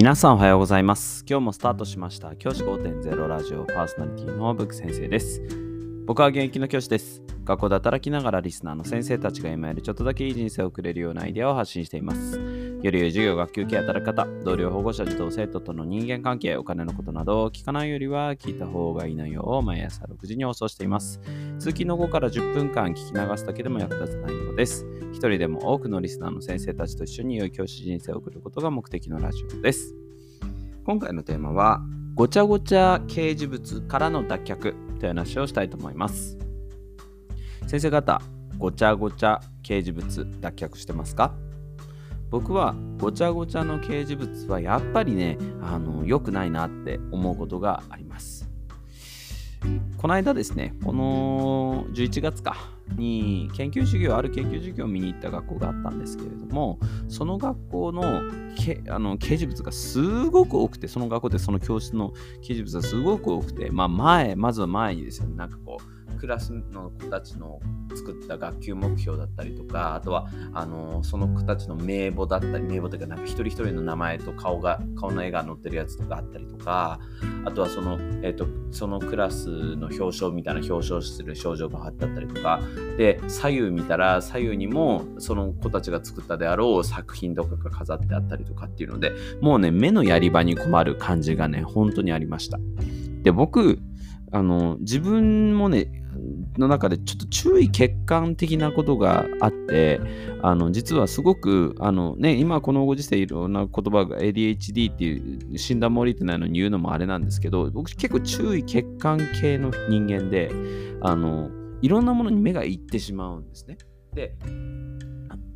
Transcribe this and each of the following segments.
皆さんおはようございます。今日もスタートしました。教師5.0ラジオパーソナリティのブック先生です。僕は現役の教師です。学校で働きながらリスナーの先生たちが今よりちょっとだけいい人生を送れるようなアイデアを発信しています。より良い授業、学級系、働き方、同僚、保護者、児童、生徒との人間関係、お金のことなどを聞かないよりは聞いた方がいい内容を毎朝6時に放送しています。通勤の後から10分間聞き流すだけでも役立つ内容です。一人でも多くのリスナーの先生たちと一緒に良い教師人生を送ることが目的のラジオです。今回のテーマは、ごちゃごちゃ掲示物からの脱却という話をしたいと思います。先生方、ごちゃごちゃ掲示物脱却してますか？僕はごちゃごちゃの掲示物はやっぱりね、あの良くないなって思うことがあります。この間ですね、この11月かに研究授業、ある研究授業を見に行った学校があったんですけれども、その学校のけあの掲示物がすごく多くて、その学校でその教室の掲示物がすごく多くて、まあ前、まずは前にですね、なんかこう、クラスの子たちの作った学級目標だったりとか、あとはあのその子たちの名簿だったり、名簿というか、なんか一人一人の名前と顔が顔の絵が載ってるやつとかあったりとか、あとはその,、えー、とそのクラスの表彰みたいな表彰する賞状が貼ってあったりとか、で、左右見たら、左右にもその子たちが作ったであろう作品とかが飾ってあったりとかっていうので、もうね、目のやり場に困る感じがね、本当にありました。で、僕、あの自分もねの中でちょっと注意欠陥的なことがあってあの実はすごくあの、ね、今このご時世いろんな言葉が ADHD っていう診断も降りてないのに言うのもあれなんですけど僕結構注意欠陥系の人間であのいろんなものに目がいってしまうんですね。で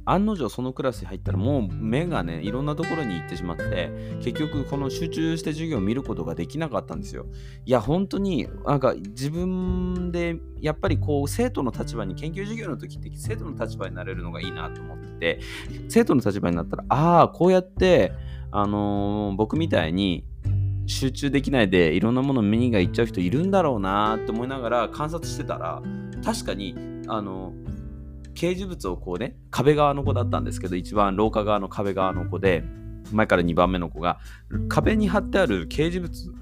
案の定そのクラスに入ったらもう目がねいろんなところに行ってしまって結局この集中して授業を見ることができなかったんですよ。いや本当になんか自分でやっぱりこう生徒の立場に研究授業の時って生徒の立場になれるのがいいなと思ってて生徒の立場になったらああこうやってあのー、僕みたいに集中できないでいろんなもの目にがいっちゃう人いるんだろうなって思いながら観察してたら確かにあのー掲示物をこうね、壁側の子だったんですけど、一番廊下側の壁側の子で、前から2番目の子が、壁に貼ってある掲示物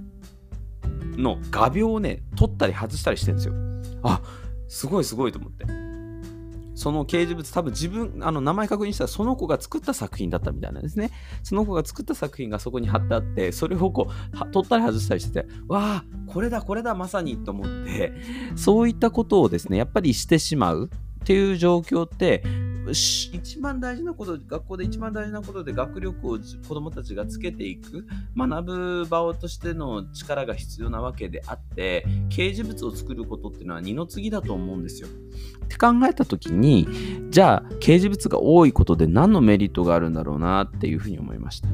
の画鋲をね、取ったり外したりしてるんですよ。あ、すごいすごいと思って。その掲示物、多分自分、あの名前確認したらその子が作った作品だったみたいなんですね。その子が作った作品がそこに貼ってあって、それをこう、取ったり外したりしてて、わあ、これだ、これだ、まさにと思って、そういったことをですね、やっぱりしてしまう。っていう状況って一番大事なこと学校で一番大事なことで学力を子どもたちがつけていく学ぶ場としての力が必要なわけであって掲示物を作ることっていうのは二の次だと思うんですよ。って考えた時にじゃあ掲示物が多いことで何のメリットがあるんだろうなっていうふうに思いました。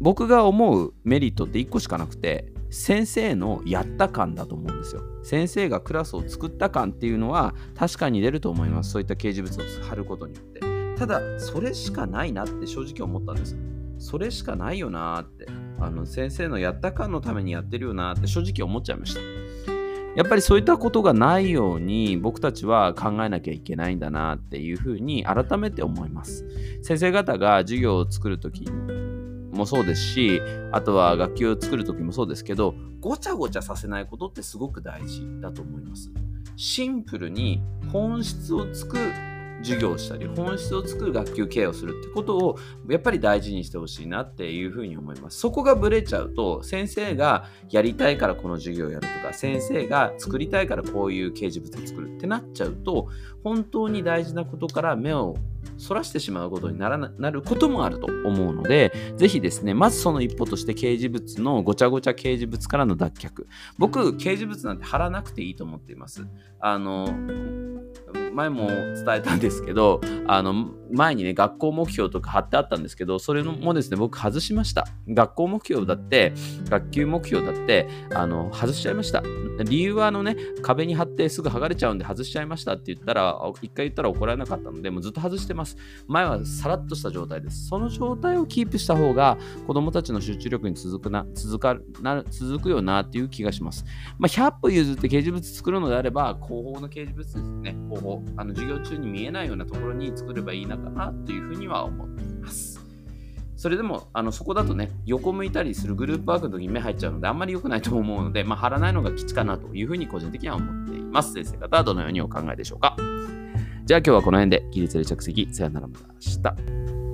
僕が思うメリットって1個しかなくて先生のやった感だと思うんですよ。先生がクラスを作った感っていうのは確かに出ると思います。そういった掲示物を貼ることによって。ただ、それしかないなって正直思ったんです。それしかないよなって。あの先生のやった感のためにやってるよなって正直思っちゃいました。やっぱりそういったことがないように僕たちは考えなきゃいけないんだなっていうふうに改めて思います。先生方が授業を作るときもそうですし、あとは楽器を作る時もそうですけど、ごちゃごちゃさせないことってすごく大事だと思います。シンプルに本質をつく授業をしたり、本質を作る学級経営をするってことをやっぱり大事にしてほしいなっていうふうに思います。そこがブレちゃうと、先生がやりたいからこの授業をやるとか、先生が作りたいからこういう掲示物を作るってなっちゃうと、本当に大事なことから目をそらしてしまうことにならなることもあると思うので、ぜひですね、まずその一歩として掲示物のごちゃごちゃ掲示物からの脱却。僕、掲示物なんて貼らなくていいと思っています。あの、前も伝えたんですけど、あの、前にね、学校目標とか貼ってあったんですけど、それもですね、僕外しました。学校目標だって、学級目標だって、あの、外しちゃいました。理由はあのね、壁に貼ってすぐ剥がれちゃうんで外しちゃいましたって言ったら、一回言ったら怒られなかったので、もうずっと外してます。前はさらっとした状態です。その状態をキープした方が、子供たちの集中力に続くな、続かな、続くよなっていう気がします。まあ、100歩譲って掲示物作るのであれば、後方の掲示物ですね。後方。あの、授業中に見えないようなところに作ればいいのかなというふうには思っています。それでもあのそこだとね、横向いたりするグループワークの時に目入っちゃうので、あんまり良くないと思うので、まあ、貼らないのが吉かなというふうに個人的には思っています。先生方はどのようにお考えでしょうか？じゃあ今日はこの辺で、起立で着席、さよならまた明日。